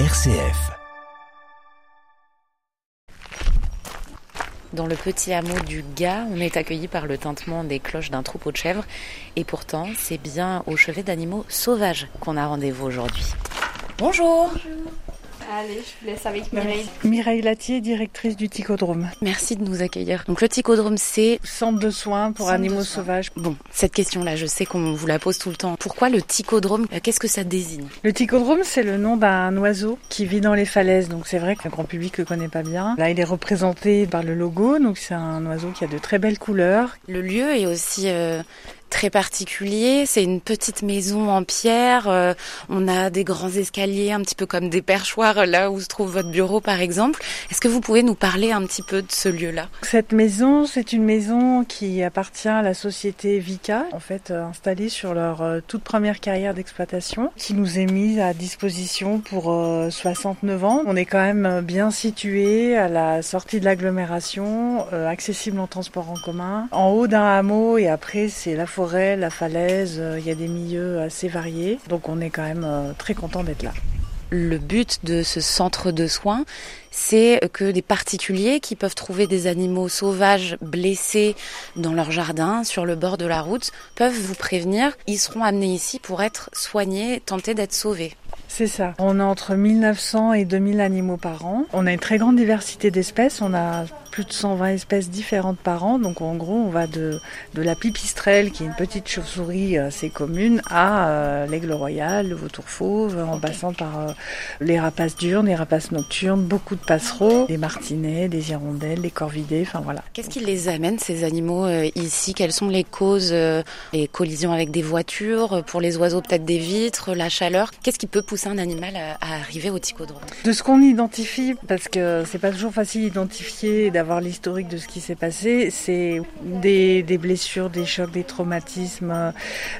RCF. Dans le petit hameau du Gars, on est accueilli par le tintement des cloches d'un troupeau de chèvres. Et pourtant, c'est bien au chevet d'animaux sauvages qu'on a rendez-vous aujourd'hui. Bonjour. Allez, je vous laisse avec Mireille. Mireille Latier, directrice du Ticodrome. Merci de nous accueillir. Donc le Ticodrome, c'est Centre de soins pour Centre animaux soins. sauvages. Bon, cette question-là, je sais qu'on vous la pose tout le temps. Pourquoi le Ticodrome? Euh, Qu'est-ce que ça désigne? Le Ticodrome, c'est le nom d'un oiseau qui vit dans les falaises. Donc c'est vrai que le grand public le connaît pas bien. Là, il est représenté par le logo. Donc c'est un oiseau qui a de très belles couleurs. Le lieu est aussi euh, très particulier. C'est une petite maison en pierre. euh, on a des grands escaliers, un petit peu comme des perchoirs là où se trouve votre bureau, par exemple. Est-ce que vous pouvez nous parler un petit peu de ce lieu-là? Cette maison, c'est une maison qui appartient à la société Vika, en fait euh, installée sur leur euh, toute première carrière d'exploitation, qui nous est mise à disposition pour euh, 69 ans. On est quand même bien situé à la sortie de l'agglomération, accessible en transport en commun, en haut d'un hameau et après c'est la forêt, la falaise, euh, il y a des milieux assez variés. Donc on est quand même euh, très content d'être là. Le but de ce centre de soins, c'est que des particuliers qui peuvent trouver des animaux sauvages blessés dans leur jardin, sur le bord de la route, peuvent vous prévenir. Ils seront amenés ici pour être soignés, tentés d'être sauvés. C'est ça. On a entre 1900 et 2000 animaux par an. On a une très grande diversité d'espèces. On a plus de 120 espèces différentes par an. Donc en gros, on va de, de la pipistrelle, qui est une petite chauve-souris assez commune, à euh, l'aigle royal, le vautour fauve, en passant par euh, les rapaces diurnes, les rapaces nocturnes, beaucoup de passereaux, des martinets, des hirondelles, des corvidés, enfin voilà. Qu'est-ce qui les amène, ces animaux, euh, ici? Quelles sont les causes euh, Les collisions avec des voitures, euh, pour les oiseaux peut-être des vitres, la chaleur? Qu'est-ce qui peut pousser un animal à, à arriver au ticodrome? De ce qu'on identifie, parce que c'est pas toujours facile d'identifier et d'avoir l'historique de ce qui s'est passé, c'est des, blessures, des chocs, des traumatismes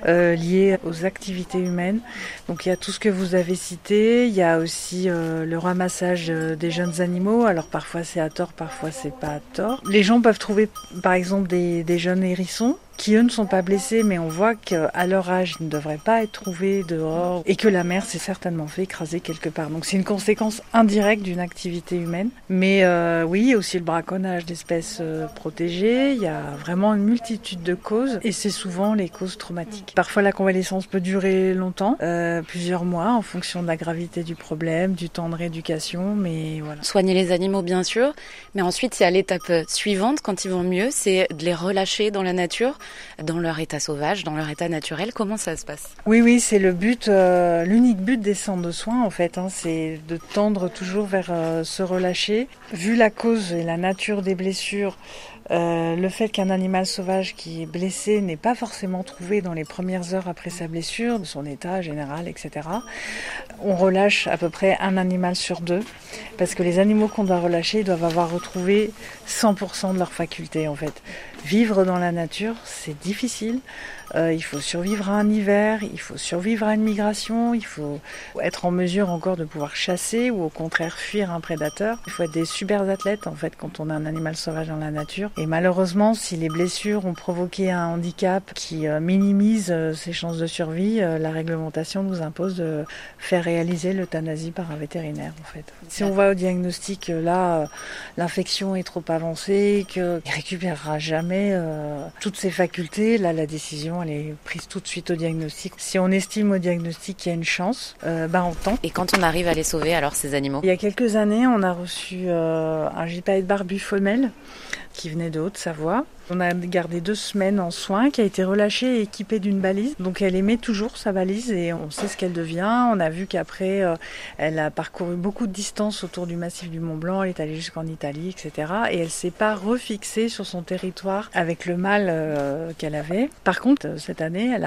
euh, liés aux activités humaines. Donc il y a tout ce que vous avez cité, il y a aussi euh, le ramassage euh, des jeunes animaux. Alors parfois c'est à tort, parfois c'est pas à tort. Les gens peuvent trouver par exemple des jeunes hérissons qui eux ne sont pas blessés, mais on voit qu'à leur âge, ils ne devraient pas être trouvés dehors et que la mère s'est certainement fait écraser quelque part. Donc c'est une conséquence indirecte d'une activité humaine. Mais euh, oui, il y a aussi le braconnage d'espèces euh, protégées. Il y a vraiment une multitude de causes et c'est souvent les causes traumatiques. Parfois la convalescence peut durer longtemps, euh, plusieurs mois, en fonction de la gravité du problème, du temps de rééducation, mais voilà. Soigner les animaux, bien sûr, mais ensuite, y a l'étape suivante, quand ils vont mieux, c'est de les relâcher dans la nature, dans leur état sauvage, dans leur état naturel. Comment ça se passe? Oui, oui, c'est le but, euh, l'unique but des centres de soins en fait, hein, c'est de tendre toujours vers euh, se relâcher. Vu la cause et la nature des blessures, euh, le fait qu'un animal sauvage qui est blessé n'est pas forcément trouvé dans les premières heures après sa blessure, de son état général, etc. On relâche à peu près un animal sur deux, parce que les animaux qu'on doit relâcher doivent avoir retrouvé 100% de leurs facultés en fait. Vivre dans la nature, c'est difficile. Euh, il faut survivre à un hiver, il faut survivre à une migration, il faut être en mesure encore de pouvoir chasser ou au contraire fuir un prédateur. Il faut être des super athlètes en fait quand on a un animal sauvage dans la nature. Et malheureusement, si les blessures ont provoqué un handicap qui euh, minimise euh, ses chances de survie, euh, la réglementation nous impose de faire réaliser l'euthanasie par un vétérinaire en fait. Si on va au diagnostic, là, l'infection est trop avancée, qu'il récupérera jamais euh, toutes ses facultés, là la décision elle est prise tout de suite au diagnostic. Si on estime au diagnostic qu'il y a une chance, euh, ben on tente. Et quand on arrive à les sauver, alors, ces animaux? Il y a quelques années, on a reçu euh, un gypaète barbu femelle qui venait de Haute-Savoie. On a gardé deux semaines en soins, qui a été relâchée et équipée d'une balise. Donc elle émet toujours sa balise et on sait ce qu'elle devient. On a vu qu'après, euh, elle a parcouru beaucoup de distance autour du massif du Mont Blanc. Elle est allée jusqu'en Italie, etc. Et elle s'est pas refixée sur son territoire avec le mâle euh, qu'elle avait. Par contre, euh, cette année, elle,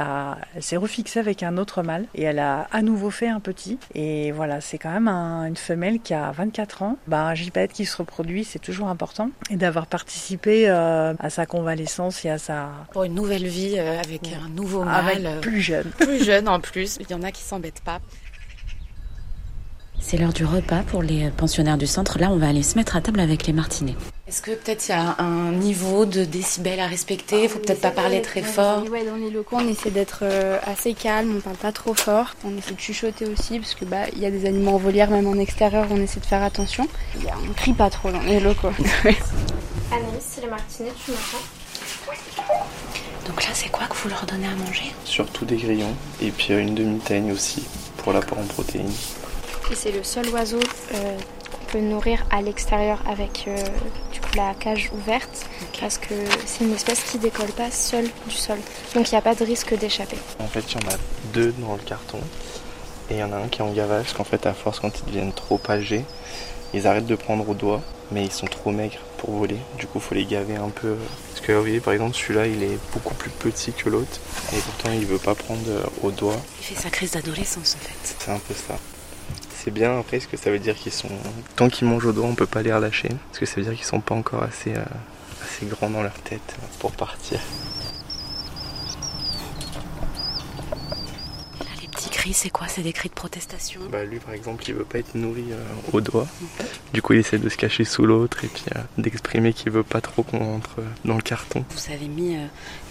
s'est refixée avec un autre mâle et elle a à nouveau fait un petit. Et voilà, c'est quand même un- une femelle qui a 24 ans. Bah, un gypaète qui se reproduit, c'est toujours important. Et d'avoir participé à sa convalescence et à sa... Pour une nouvelle vie euh, avec un nouveau mâle, avec euh, plus jeune. plus jeune en plus. Il y en a qui s'embêtent pas. C'est l'heure du repas pour les pensionnaires du centre. Là, on va aller se mettre à table avec les martinets. Est-ce que peut-être il y a un niveau de décibels à respecter? Il faut peut-être pas parler très fort. Ouais, dans les locaux, on essaie d'être euh, assez calme, on parle pas trop fort. On essaie de chuchoter aussi parce que bah il y a des animaux en volière, même en extérieur, on essaie de faire attention. On crie pas trop dans les locaux. Anaïs, c'est les martinets, tu m'entends Donc là, c'est quoi que vous leur donnez à manger? Surtout des grillons et puis euh, une demi-teigne aussi pour l'apport en protéines. Et c'est le seul oiseau euh, qu'on peut nourrir à l'extérieur avec euh, du coup la cage ouverte parce que c'est une espèce qui décolle pas seule du sol. Donc il n'y a pas de risque d'échapper. En fait, il y en a deux dans le carton et il y en a un qui est en gavage parce qu'en fait, à force, quand ils deviennent trop âgés, ils arrêtent de prendre au doigt, mais ils sont trop maigres pour voler. Du coup, faut les gaver un peu. Parce que vous voyez, par exemple, celui-là, il est beaucoup plus petit que l'autre et pourtant, il veut pas prendre euh, au doigt. Il fait sa crise d'adolescence en fait. C'est un peu ça. C'est bien après, parce que ça veut dire qu'ils sont. Tant qu'ils mangent au doigt, on peut pas les relâcher. Parce que ça veut dire qu'ils sont pas encore assez, euh, assez grands dans leur tête pour partir. Là, les petits cris, c'est quoi? C'est des cris de protestation? Bah lui par exemple il veut pas être nourri euh, au doigt. Du coup il essaie de se cacher sous l'autre et puis euh, d'exprimer qu'il veut pas trop qu'on rentre euh, dans le carton. Vous avez mis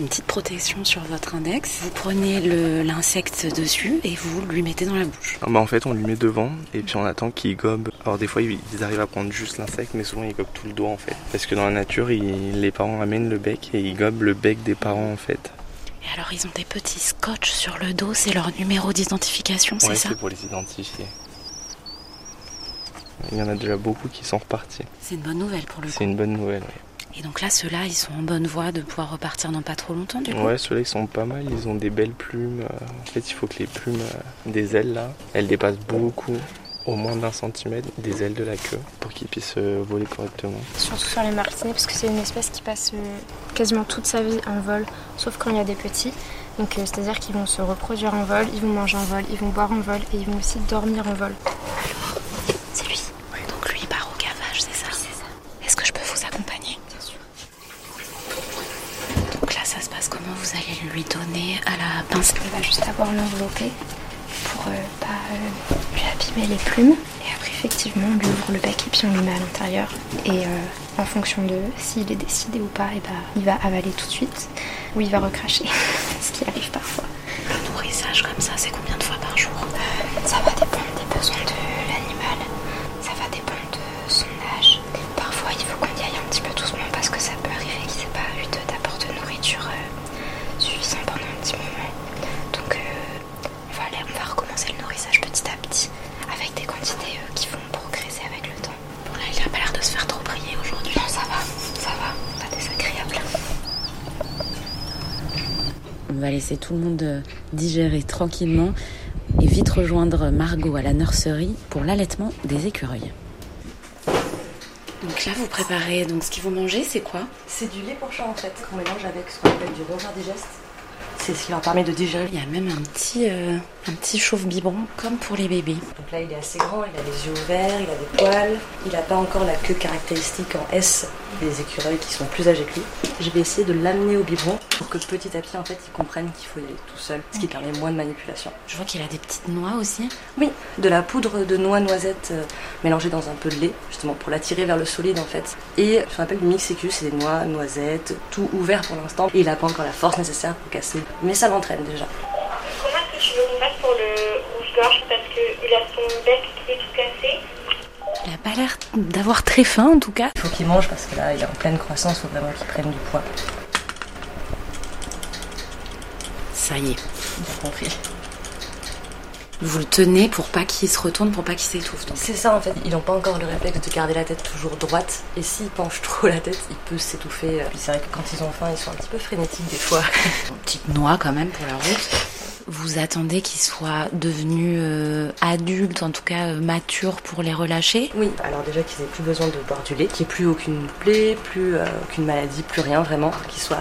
une petite protection sur votre index. Vous prenez l'insecte dessus et vous lui mettez dans la bouche. Ah bah en fait on lui met devant et puis on attend qu'il gobe. Alors des fois ils ils arrivent à prendre juste l'insecte mais souvent ils gobent tout le doigt en fait. Parce que dans la nature ils- les parents amènent le bec et ils gobent le bec des parents en fait. Et alors, ils ont des petits scotch sur le dos, c'est leur numéro d'identification, c'est ouais ça c'est pour les identifier. Il y en a déjà beaucoup qui sont repartis. C'est une bonne nouvelle pour le C'est coup. une bonne nouvelle. ouais. Et donc là, ceux-là, ils sont en bonne voie de pouvoir repartir dans pas trop longtemps, du coup. Ouais, ceux-là ils sont pas mal, ils ont des belles plumes. euh, En fait, il faut que les plumes euh, des ailes là, elles dépassent beaucoup, au moins d'un centimètre des ailes de la queue pour qu'ils puissent euh, voler correctement. Surtout sur les martinets parce que c'est une espèce qui passe euh, quasiment toute sa vie en vol, sauf quand il y a des petits. Donc euh, c'est-à-dire qu'ils vont se reproduire en vol, ils vont manger en vol, ils vont boire en vol et ils vont aussi dormir en vol. C'est lui. Donc lui, il part au gavage, c'est ça? C'est ça. Est-ce que je peux vous accompagner? Bien sûr. Donc là, ça se passe comment? Vous allez lui donner à la pince? Il va juste avoir l'envelopper pour euh, pas euh, les plumes. Et après effectivement on lui ouvre le bec et puis on lui met à l'intérieur. Et euh, en fonction de s'il est décidé ou pas, et bah, il va avaler tout de suite ou il va recracher, ce qui arrive parfois. Le nourrissage comme ça, c'est combien de fois par jour Ça va dépendre des besoins de l'animal, ça va dépendre de son âge. Parfois, il faut qu'on y aille un petit peu doucement parce que ça peut arriver qu'il n'ait pas eu de- d'apport de nourriture euh, suffisant pendant un petit moment. Donc, euh, on, va aller, on va recommencer le nourrissage petit à petit avec des quantités euh, qui vont progresser avec le temps. Bon là, il a pas l'air de se faire trop prier aujourd'hui. Non, ça va, ça va, pas désagréable. On va laisser tout le monde euh, digérer tranquillement et vite rejoindre Margot à la nurserie pour l'allaitement des écureuils. Donc là, vous préparez donc ce qu'ils vont manger, c'est quoi? C'est du lait pour chat en fait, qu'on mélange avec ce qu'on appelle du rover digeste. C'est ce qui leur permet de digérer. Il y a même un petit, euh, un petit chauffe-biberon comme pour les bébés. Donc là, il est assez grand, il a les yeux ouverts, il a des poils, il n'a pas encore la queue caractéristique en S des écureuils qui sont plus âgés que lui. Je vais essayer de l'amener au biberon pour que petit à petit, en fait, il comprenne qu'il faut y aller tout seul, ce qui permet moins de manipulation. Je vois qu'il a des petites noix aussi. Oui, de la poudre de noix noisette euh, mélangée dans un peu de lait, justement pour l'attirer vers le solide en fait. Et ce qu'on appelle du mix c'est des noix, noisettes, tout ouvert pour l'instant. Et il n'a pas encore la force nécessaire pour casser. Mais ça l'entraîne déjà. Comment est-ce que tu veux qu'on fasse pour le rouge-gorge Parce qu'il a son bec qui est tout cassé. Il a pas l'air d'avoir très faim en tout cas. Il faut qu'il mange parce que là, il est en pleine croissance, il faut vraiment qu'il prenne du poids. Ça y est. Bien compris. Vous le tenez pour pas qu'il se retourne, pour pas qu'il s'étouffe. C'est ça en fait, ils n'ont pas encore le réflexe de garder la tête toujours droite. Et s'ils penchent trop la tête, il peut s'étouffer. Puis c'est vrai que quand ils ont faim, ils sont un petit peu frénétiques des fois. Une petite noix quand même pour la route. Vous attendez qu'il soit devenu euh, adulte, en tout cas euh, mature pour les relâcher? Oui, alors déjà qu'ils aient plus besoin de boire du lait, qu'il n'y ait plus aucune plaie, plus euh, aucune maladie, plus rien vraiment, qu'ils soient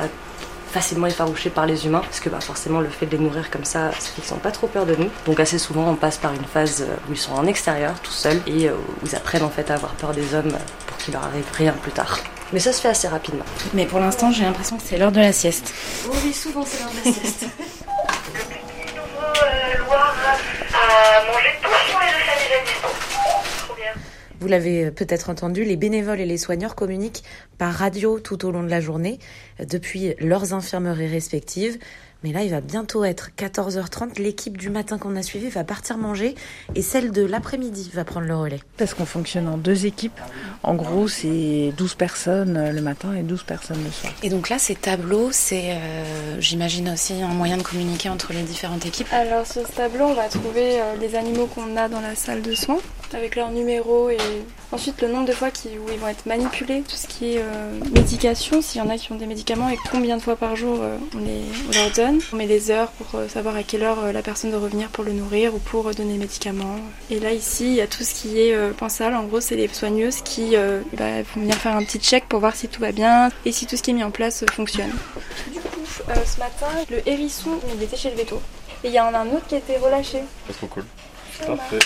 facilement effarouchés par les humains, parce que bah, forcément le fait de les nourrir comme ça, ça fait qu'ils n'ont pas trop peur de nous. Donc assez souvent on passe par une phase euh, où ils sont en extérieur, tout seuls, et euh, où ils apprennent en fait à avoir peur des hommes pour qu'il leur arrive rien plus tard. Mais ça se fait assez rapidement. Mais pour l'instant, j'ai l'impression que c'est l'heure de la sieste. Oui, souvent c'est l'heure de la sieste. Le petit nouveau euh, Loire a mangé tout sur les deux familles à distance. Vous l'avez peut-être entendu, les bénévoles et les soigneurs communiquent par radio tout au long de la journée depuis leurs infirmeries respectives. Mais là, il va bientôt être 14h30. L'équipe du matin qu'on a suivi va partir manger et celle de l'après-midi va prendre le relais. Parce qu'on fonctionne en deux équipes. En gros, c'est 12 personnes le matin et 12 personnes le soir. Et donc là, ces tableaux, c'est, euh, j'imagine aussi un moyen de communiquer entre les différentes équipes. Alors sur ce tableau, on va trouver euh, les animaux qu'on a dans la salle de soins avec leur numéro et ensuite le nombre de fois qui, où ils vont être manipulés, tout ce qui est euh, médication, s'il y en a qui ont des médicaments et combien de fois par jour euh, on, les, on leur donne. On met des heures pour euh, savoir à quelle heure euh, la personne doit revenir pour le nourrir ou pour euh, donner les médicaments. Et là ici, il y a tout ce qui est euh, pensal. En gros, c'est les soigneuses qui euh, bah, vont venir faire un petit check pour voir si tout va bien et si tout ce qui est mis en place euh, fonctionne. Du coup, euh, ce matin, le hérisson, il était chez le veto. Et il y en a un autre qui a été relâché. C'est trop cool. Parfait.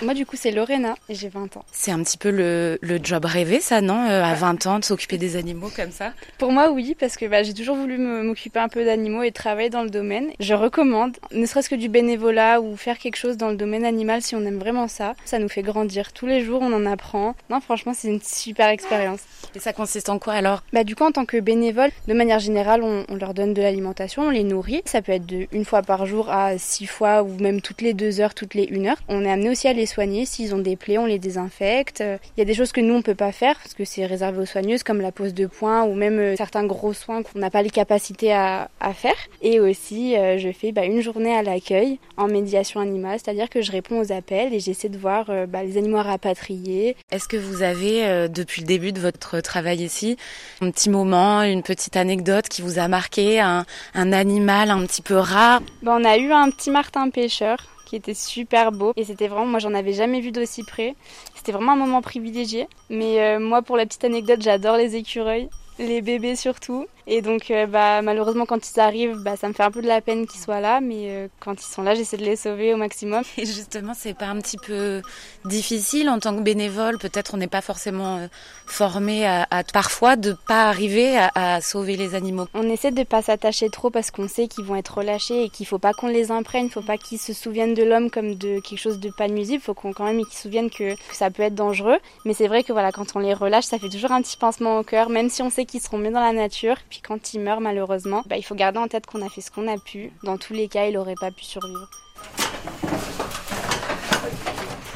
Moi, du coup, c'est Lorena et j'ai 20 ans. C'est un petit peu le, le job rêvé, ça, non euh, À 20 ans, de s'occuper des animaux comme ça? Pour moi, oui, parce que bah, j'ai toujours voulu m'occuper un peu d'animaux et travailler dans le domaine. Je recommande, ne serait-ce que du bénévolat ou faire quelque chose dans le domaine animal si on aime vraiment ça. Ça nous fait grandir. Tous les jours, on en apprend. Non, franchement, c'est une super expérience. Et ça consiste en quoi alors? Bah, du coup, en tant que bénévole, de manière générale, on, on leur donne de l'alimentation, on les nourrit. Ça peut être de une fois par jour à six fois ou même toutes les deux heures, toutes les une heure. On est amené aussi à les soigner. S'ils ont des plaies, on les désinfecte. Euh, Il y a des choses que nous, on peut pas faire parce que c'est réservé aux soigneuses, comme la pose de points ou même euh, certains gros soins qu'on n'a pas les capacités à, à faire. Et aussi, euh, je fais bah, une journée à l'accueil en médiation animale, c'est-à-dire que je réponds aux appels et j'essaie de voir euh, bah, les animaux à rapatrier, Est-ce que vous avez, euh, depuis le début de votre travail ici, un petit moment, une petite anecdote qui vous a marqué, un, un animal un petit peu rare? Bah, on a eu un petit martin pêcheur qui était super beau et c'était vraiment moi j'en avais jamais vu d'aussi près. C'était vraiment un moment privilégié. Mais euh, moi pour la petite anecdote, j'adore les écureuils, les bébés surtout. Et donc euh, bah malheureusement quand ils arrivent, bah ça me fait un peu de la peine qu'ils soient là, mais euh, quand ils sont là, j'essaie de les sauver au maximum. Et justement, c'est pas un petit peu difficile en tant que bénévole Peut-être on n'est pas forcément euh, formé à, à parfois de pas arriver à, à sauver les animaux. On essaie de pas s'attacher trop parce qu'on sait qu'ils vont être relâchés et qu'il faut pas qu'on les imprègne, faut pas qu'ils se souviennent de l'homme comme de quelque chose de pas nuisible, faut qu'on quand même qu'ils se souviennent que, que ça peut être dangereux. Mais c'est vrai que voilà, quand on les relâche, ça fait toujours un petit pincement au cœur, même si on sait qu'ils seront mieux dans la nature. Puis quand ils meurent malheureusement, bah, il faut garder en tête qu'on a fait ce qu'on a pu. Dans tous les cas, il aurait pas pu survivre.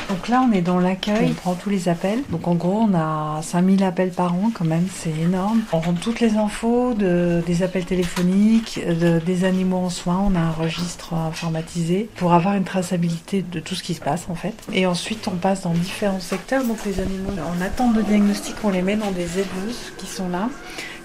Donc là, on est dans l'accueil, on prend tous les appels. Donc en gros, on a 5000 appels par an quand même, c'est énorme. On rend toutes les infos de, des appels téléphoniques, de- des animaux en soins. On a un registre informatisé pour avoir une traçabilité de tout ce qui se passe en fait. Et ensuite, on passe dans différents secteurs. Donc les animaux en attente de diagnostic, on les met dans des éleveuses qui sont là.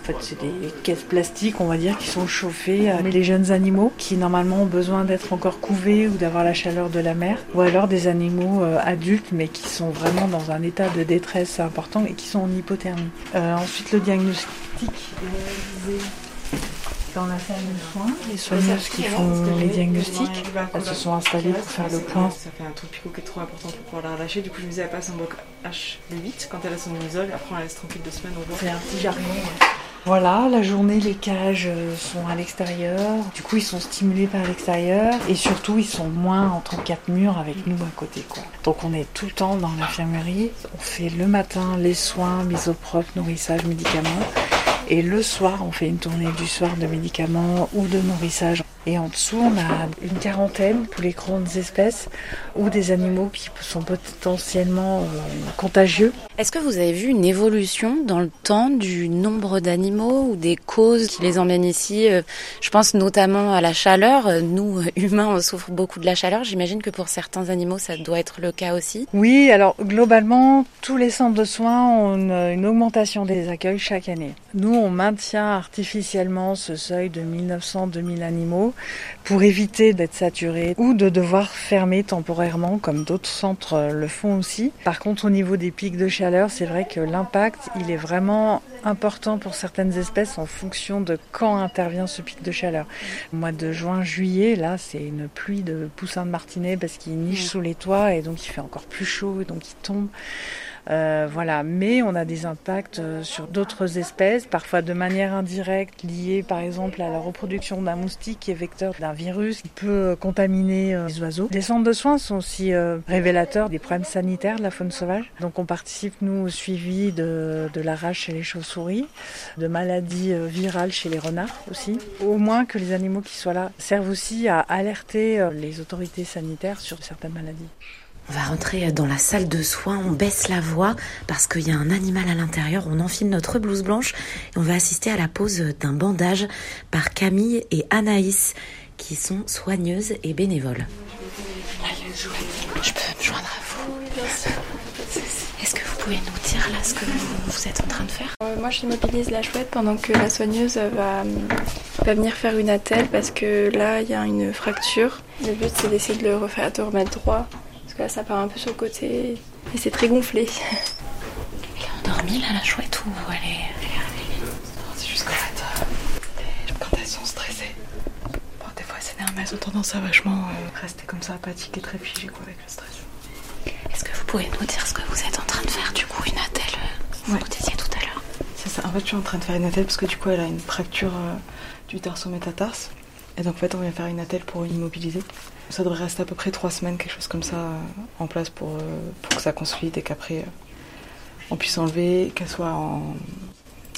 En fait, c'est des caisses plastiques, on va dire, qui sont chauffées. euh, Les jeunes animaux qui normalement ont besoin d'être encore couvés ou d'avoir la chaleur de la mer, ou alors des animaux euh, adultes mais qui sont vraiment dans un état de détresse important et qui sont en hypothermie. Euh, ensuite, le diagnostic est réalisé dans la salle de soins. Les soigneuses qui font les diagnostics, elles se sont installées pour faire le point. Ça fait un truc picot qui est trop important pour pouvoir la relâcher. Du coup, je me disais, elle passe en bloc H le 8 quand elle a son isole. Après, on la laisse tranquille deux semaines. C'est un petit jargon. Voilà, la journée, les cages euh, sont à l'extérieur. Du coup, ils sont stimulés par l'extérieur. Et surtout, ils sont moins entre quatre murs avec nous à côté. Quoi. Donc, on est tout le temps dans l'infirmerie. On fait le matin les soins, mise au propre, nourrissage, médicaments. Et le soir, on fait une tournée du soir de médicaments ou de nourrissage. Et en dessous, on a une quarantaine pour les grandes espèces ou des animaux qui sont potentiellement euh, contagieux. Est-ce que vous avez vu une évolution dans le temps du nombre d'animaux ou des causes qui les emmènent ici? Euh, Je pense notamment à la chaleur. Euh, Nous, humains, on souffre beaucoup de la chaleur. J'imagine que pour certains animaux, ça doit être le cas aussi. Oui, alors globalement, tous les centres de soins ont une, une augmentation des accueils chaque année. Nous, on maintient artificiellement ce seuil de 1900-2000 animaux pour éviter d'être saturé ou de devoir fermer temporairement, comme d'autres centres le font aussi. Par contre, au niveau des pics de chaleur, c'est vrai que l'impact, il est vraiment important pour certaines espèces en fonction de quand intervient ce pic de chaleur. Au mois de juin, juillet, là, c'est une pluie de poussins de martinet parce qu'ils nichent sous les toits et donc il fait encore plus chaud et donc ils tombent. Euh, voilà, mais on a des impacts euh, sur d'autres espèces, parfois de manière indirecte, liée par exemple à la reproduction d'un moustique qui est vecteur d'un virus qui peut contaminer les oiseaux. Les centres de soins sont aussi révélateurs des problèmes sanitaires de la faune sauvage. Donc on participe nous au suivi de, de la chez les chauves-souris, de maladies virales chez les renards aussi. Au moins que les animaux qui soient là servent aussi à alerter les autorités sanitaires sur certaines maladies. On va rentrer dans la salle de soins, on baisse la voix parce qu'il y a un animal à l'intérieur, on enfile notre blouse blanche et on va assister à la pose d'un bandage par Camille et Anaïs qui sont soigneuses et bénévoles. Je peux me joindre à vous Est-ce que vous pouvez nous dire là ce que vous, êtes en train de faire? Euh, Moi j'immobilise la chouette pendant que la soigneuse va, va venir faire une attelle parce que là il y a une fracture. Le but c'est d'essayer de le refaire, de remettre droit là, ça part un peu sur le côté et c'est très gonflé. Elle est endormie là, la chouette, ou elle est, réveillée C'est juste qu'en fait, euh, quand elles sont stressées, bon, des fois elles s'énervent, mais elles ont tendance à vachement euh, rester comme ça, apathiques et très figées quoi, avec le stress. Est-ce que vous pouvez nous dire ce que vous êtes en train de faire du coup, une attelle euh, Vous disiez tout à l'heure? C'est ça, en fait, je suis en train de faire une attelle parce que du coup, elle a une fracture du tarsométatarse. Et donc, en fait, on vient faire une attelle pour immobiliser. Ça devrait rester à peu près trois semaines, quelque chose comme ça, euh, en place pour, euh, pour que ça consolide et qu'après euh, on puisse enlever, qu'elle soit en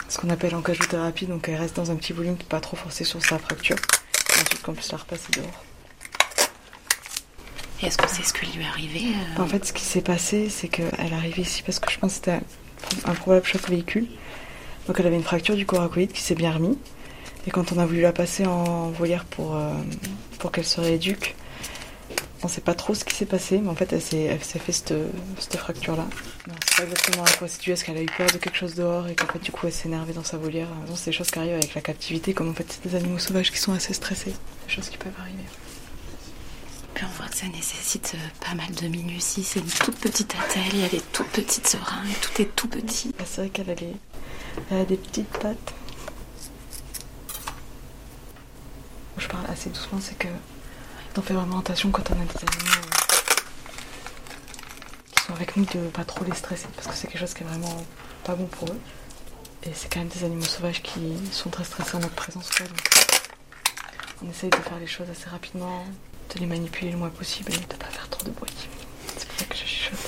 ce qu'on appelle en cajothérapie, donc elle reste dans un petit volume, pas trop forcer sur sa fracture, et ensuite qu'on puisse la repasser dehors. Et est-ce que c'est ce qui lui est arrivé En fait, ce qui s'est passé, c'est qu'elle est arrivée ici parce que je pense que c'était un probable choc véhicule. Donc elle avait une fracture du coracoïde qui s'est bien remis. Et quand on a voulu la passer en volière pour, pour qu'elle se rééduque, on sait pas trop ce qui s'est passé, mais en fait, elle s'est, fait cette, cette fracture-là. On sait pas exactement à quoi c'est dû. Est-ce qu'elle a eu peur de quelque chose dehors et qu'en fait, du coup, elle s'est énervée dans sa volière C'est des choses qui arrivent avec la captivité, comme en fait, c'est des animaux sauvages qui sont assez stressés. Des choses qui peuvent arriver. Puis on voit que ça nécessite euh, pas mal de minutie. C'est une toute petite attelle, il y a des toutes petites seringues, tout est tout petit. Bah, c'est vrai qu'elle a, elle a des petites pattes. Je parle assez doucement, c'est que on fait vraiment attention quand on a des animaux euh, qui sont avec nous de pas trop les stresser parce que c'est quelque chose qui est vraiment pas bon pour eux. Et c'est quand même des animaux sauvages qui sont très stressés en notre présence. on essaye de faire les choses assez rapidement, de les manipuler le moins possible et de pas faire trop de bruit. C'est pour ça que je chuchote.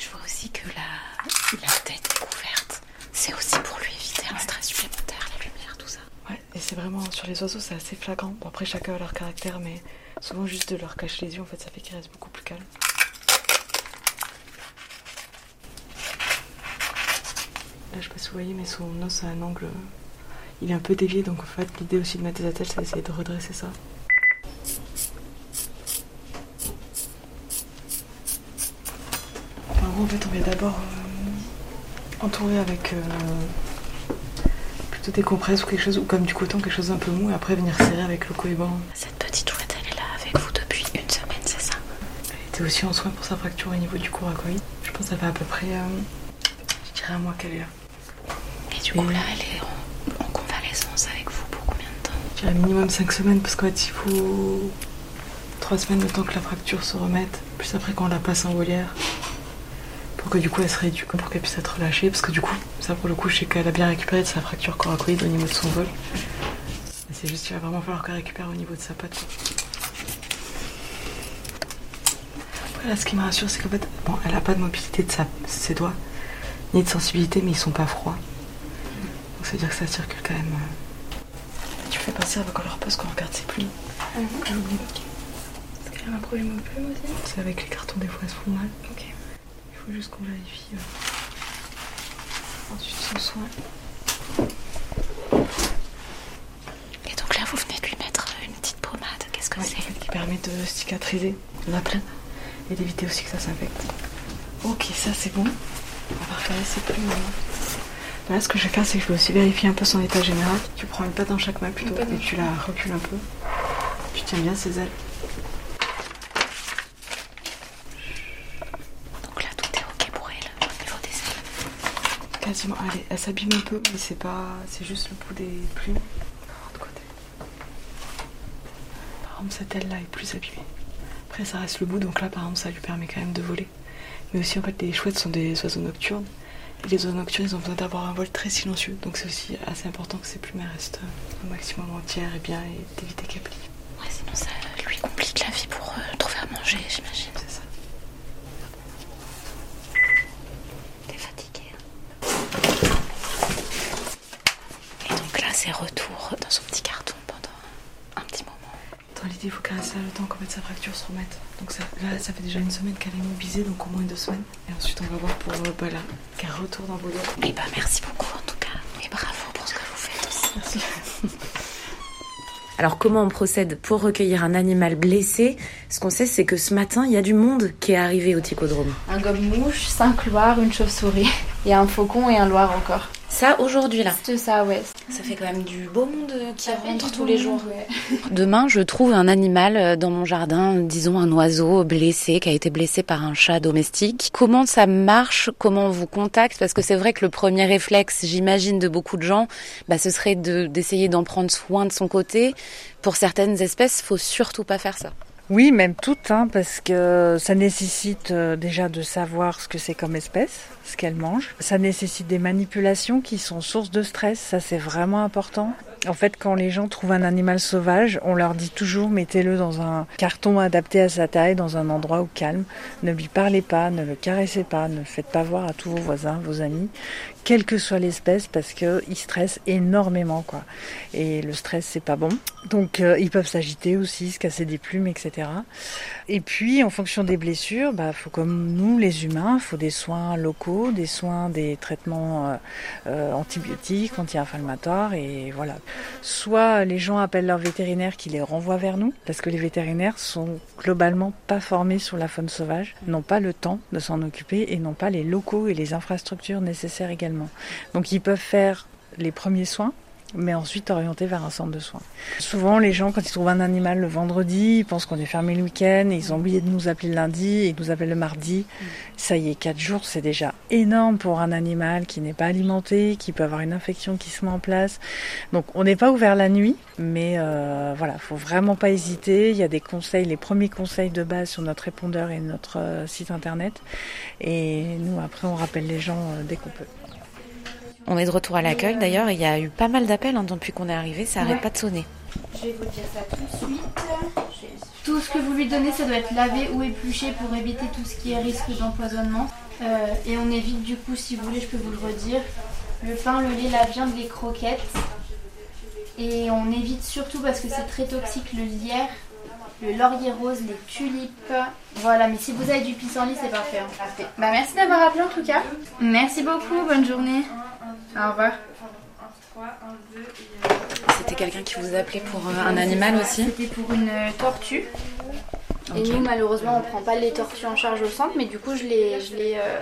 Je vois aussi que la, la tête est couverte. C'est aussi vraiment sur les oiseaux, c'est assez flagrant. Bon, après, chacun a leur caractère, mais Souvent juste de leur cacher les yeux, en fait, ça fait qu'ils restent beaucoup plus calmes. Là, je sais pas si vous voyez, mais son os a un angle. Il est un peu dévié, donc en fait, l'idée aussi de mettre des attelles, c'est d'essayer de redresser ça. en fait, on vient d'abord euh, entourer avec euh, plutôt des compresses ou quelque chose, ou comme du coton, quelque chose d'un peu mou, et après venir serrer avec le cohéban. Cette petite était aussi en soins pour sa fracture au niveau du coracoïde. Je pense que ça fait à peu près, euh, je dirais un mois qu'elle est là. Et du coup, là, elle est en, convalescence avec vous pour combien de temps? Je dirais minimum 5 semaines parce qu'en fait, il faut 3 semaines de temps que la fracture se remette, plus après quand on la passe en volière pour que du coup elle se rééduque, pour qu'elle puisse être relâchée. Parce que du coup, ça pour le coup, je sais qu'elle a bien récupéré de sa fracture coracoïde au niveau de son vol. C'est juste qu'il va vraiment falloir qu'elle récupère au niveau de sa patte. Là, ce qui me rassure, c'est qu'en fait, bon, elle n'a pas de mobilité de ses doigts, ni de sensibilité, mais ils sont pas froids. Donc, ça veut dire que ça circule quand même. Euh. Tu fais passer avec leur poste qu'on regarde ses plumes. Ah mhm. Est-ce qu'elle a un problème aux plumes aussi C'est avec les cartons, des fois, elles se font mal. Ok. Faut juste qu'on vérifie. Euh... Ensuite, son soin. Et donc là, vous venez de lui mettre une petite pommade. Qu'est-ce que c'est? Qui permet de cicatriser. On a plein et d'éviter aussi que ça s'infecte. Ok, ça c'est bon. On va regarder ses plumes. Là, ce que je vais faire, c'est que je vais aussi vérifier un peu son état général. Tu prends une patte dans chaque main plutôt et tu la recules un peu. Tu tiens bien ses ailes. Donc là, tout est ok pour elle au niveau des ailes. Quasiment. Allez, elle s'abîme un peu, mais c'est pas. C'est juste le bout des plumes. De côté. Par exemple, cette aile là est plus abîmée. Après, ça reste le bout, donc là, par exemple, ça lui permet quand même de voler. Mais aussi, en fait, les chouettes sont des oiseaux nocturnes. Et les oiseaux nocturnes, ils ont besoin d'avoir un vol très silencieux. Donc c'est aussi assez important que ces plumets restent au maximum entières et bien et d'éviter qu'elles plient. Ouais, sinon ça lui complique la vie pour euh, trouver à manger, j'imagine. C'est ça. T'es fatiguée. Et donc là, c'est retour dans son petit carton pendant un petit moment. Dans l'idée, il faut caresser le temps qu'en fait sa fracture se remette. Donc ça, là, ça fait déjà une semaine qu'elle est immobilisée, donc au moins deux semaines. Et ensuite, on va voir pour euh, bah, là, qu'elle retourne dans vos doigts. Et bah merci beaucoup en tout cas. Et bravo pour ce que vous faites aussi. Merci. Alors comment on procède pour recueillir un animal blessé? Ce qu'on sait, c'est que ce matin, il y a du monde qui est arrivé au Ticodrome. Un gobe-mouche, cinq loirs, une chauve-souris. Et un faucon et un loir encore. Ça, aujourd'hui là. C'est ça, ouais. Ça fait quand même du beau monde qui Ça fait rentre tous les monde, jours. ouais. Demain, je trouve un animal euh, dans mon jardin, disons un oiseau blessé, qui a été blessé par un chat domestique. Comment ça marche? Comment on vous contacte? Parce que c'est vrai que le premier réflexe, j'imagine, de beaucoup de gens, bah, ce serait de- d'essayer d'en prendre soin de son côté. Pour certaines espèces, faut surtout pas faire ça. Oui, même toutes, hein, parce que ça nécessite euh, déjà de savoir ce que c'est comme espèce, ce qu'elle mange. Ça nécessite des manipulations qui sont source de stress, ça c'est vraiment important. En fait, quand les gens trouvent un animal sauvage, on leur dit toujours mettez-le dans un carton adapté à sa taille, dans un endroit au calme. Ne lui parlez pas, ne le caressez pas, ne le faites pas voir à tous vos voisins, vos amis, quelle que soit l'espèce, parce que ils stressent énormément, quoi. Et le stress, c'est pas bon. Donc, euh, ils peuvent s'agiter aussi, se casser des plumes, etc. Et puis, en fonction des blessures, bah, faut comme nous, les humains, faut des soins locaux, des soins, des traitements euh, euh, antibiotiques, anti-inflammatoires, et voilà. Soit les gens appellent leur vétérinaire qui les renvoie vers nous, parce que les vétérinaires sont globalement pas formés sur la faune sauvage, n'ont pas le temps de s'en occuper et n'ont pas les locaux et les infrastructures nécessaires également. Donc, ils peuvent faire les premiers soins, mais ensuite orienté vers un centre de soins. Souvent, les gens, quand ils trouvent un animal le vendredi, ils pensent qu'on est fermé le week-end, ils ont oublié de nous appeler le lundi, ils nous appellent le mardi. Ça y est, quatre jours, c'est déjà énorme pour un animal qui n'est pas alimenté, qui peut avoir une infection qui se met en place. Donc, on n'est pas ouvert la nuit, mais euh, voilà, faut vraiment pas hésiter. Il y a des conseils, les premiers conseils de base sur notre répondeur et notre euh, site internet. Et nous, après, on rappelle les gens euh, dès qu'on peut. On est de retour à l'accueil d'ailleurs, il y a eu pas mal d'appels hein, depuis qu'on est arrivé, ça arrête Ouais. pas de sonner. Je vais vous dire ça tout de suite. Tout ce que vous lui donnez, ça doit être lavé ou épluché pour éviter tout ce qui est risque d'empoisonnement. Euh, et on évite du coup, si vous voulez, je peux vous le redire, le pain, le lait, la viande, les croquettes. Et on évite surtout parce que c'est très toxique le lierre, le laurier rose, les tulipes. Voilà, mais si vous avez du pissenlit, c'est parfait. hein. Parfait. Bah, merci d'avoir appelé en tout cas. Merci beaucoup, bonne journée. Au revoir. C'était quelqu'un qui vous appelait pour euh, un animal aussi C'était pour une euh, tortue. Et nous, malheureusement, on prend pas les tortues en charge au centre, mais du coup, je l'ai, je l'ai, euh,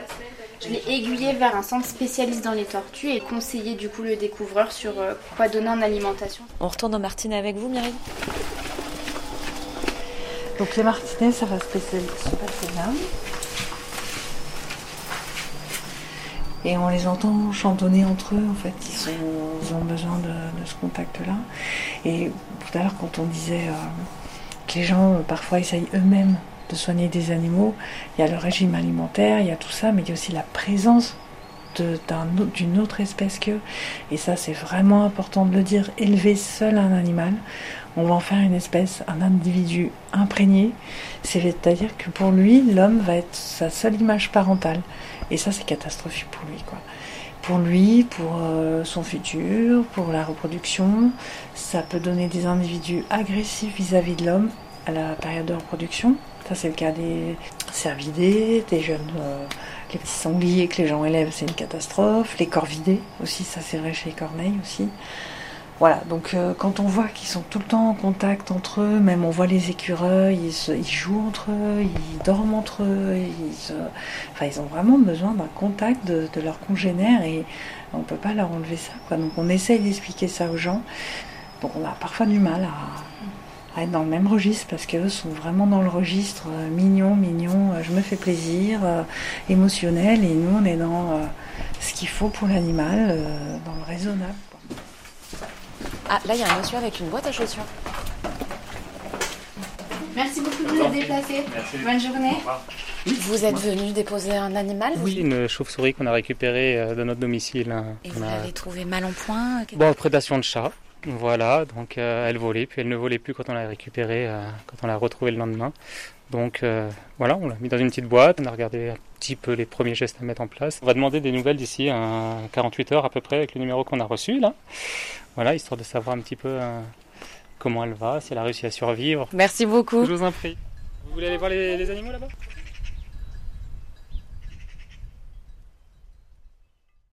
je l'ai aiguillé vers un centre spécialiste dans les tortues et conseillé du coup le découvreur sur euh, quoi donner en alimentation. On retourne au Martinet avec vous, Myriam Donc les martinets, ça va se passer, se passer là. Et on les entend chantonner entre eux, en fait. Ils, ont besoin de, de ce contact-là. Et tout à l'heure, quand on disait euh, que les gens, euh, parfois, essayent eux-mêmes de soigner des animaux, il y a le régime alimentaire, il y a tout ça, mais il y a aussi la présence d'une autre espèce qu'eux. Et ça, c'est vraiment important de le dire. Élever seul un animal, on va en faire une espèce, un individu imprégné. C'est-à-dire que pour lui, l'homme va être sa seule image parentale. Et ça, c'est catastrophique pour lui, quoi. Pour lui, pour euh, son futur, pour la reproduction, ça peut donner des individus agressifs vis-à-vis de l'homme à la période de reproduction. Ça, c'est le cas des cervidés, des jeunes, euh, les petits sangliers que les gens élèvent, c'est une catastrophe. Les corvidés aussi, ça c'est vrai chez les corneilles aussi. Voilà, donc euh, quand on voit qu'ils sont tout le temps en contact entre eux, même on voit les écureuils, ils, se- jouent entre eux, ils dorment entre eux, ils, se- enfin, ils ont vraiment besoin d'un contact de, leurs congénères et on ne peut pas leur enlever ça. Donc on essaye d'expliquer ça aux gens. Donc on a parfois du mal à, à être dans le même registre parce qu'eux sont vraiment dans le registre euh, mignon, mignon, euh, je me fais plaisir, euh, émotionnel et nous on est dans euh, ce qu'il faut pour l'animal, euh, dans le raisonnable. Ah, là, il y a un monsieur avec une boîte à chaussures. Merci beaucoup de vous être déplacé. Bonne journée. Vous êtes venu déposer un animal Oui, une chauve-souris qu'on a récupérée de notre domicile. hein. Et On vous a- l'avez trouvé mal en point Bon, prédation de chat. Voilà, donc euh, elle volait, puis elle ne volait plus quand on l'a récupérée, euh, quand on l'a retrouvée le lendemain. Donc euh, voilà, on l'a mis dans une petite boîte, on a regardé un petit peu les premiers gestes à mettre en place. On va demander des nouvelles d'ici à 48 heures à peu près avec le numéro qu'on a reçu là. Voilà, histoire de savoir un petit peu euh, comment elle va, si elle a réussi à survivre. Merci beaucoup. Je vous en prie. Vous voulez aller voir les, les animaux là-bas?